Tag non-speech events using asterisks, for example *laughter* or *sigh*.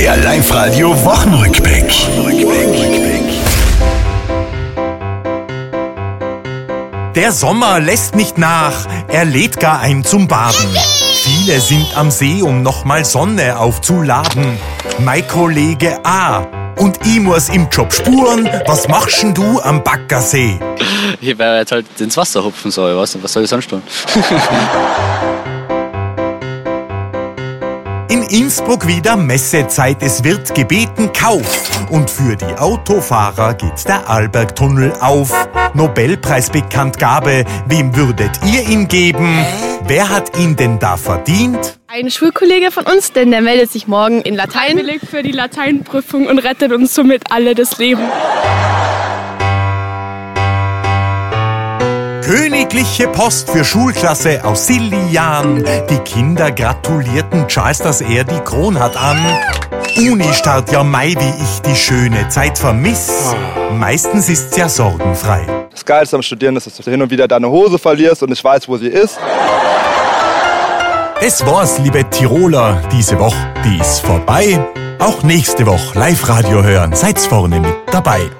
Der Live-Radio Wochenrückblick. Der Sommer lässt nicht nach, er lädt gar ein zum Baden. Viele sind am See, um nochmal Sonne aufzuladen. Mein Kollege A. Und ich muss im Job spuren, was machst denn du am Baggersee? Ich werde jetzt halt ins Wasser hupfen soll, was, was soll ich sonst tun? *laughs* In Innsbruck wieder Messezeit, es wird gebeten Kauf. Und für die Autofahrer geht der Albergtunnel auf. Nobelpreisbekanntgabe, wem würdet ihr ihn geben? Wer hat ihn denn da verdient? Ein Schulkollege von uns, denn der meldet sich morgen in Latein. Freiwillig für die Lateinprüfung und rettet uns somit alle das Leben. Königliche Post für Schulklasse aus Sillian. Die Kinder gratulierten Charles, dass er die Kron hat an. Uni-Start, ja Mai, wie ich die schöne Zeit vermiss. Meistens ist's ja sorgenfrei. Das Geilste am Studieren ist, dass du hin und wieder deine Hose verlierst und nicht weißt, wo sie ist. Das war's, liebe Tiroler, diese Woche, die ist vorbei. Auch nächste Woche Live-Radio hören, seid's vorne mit dabei.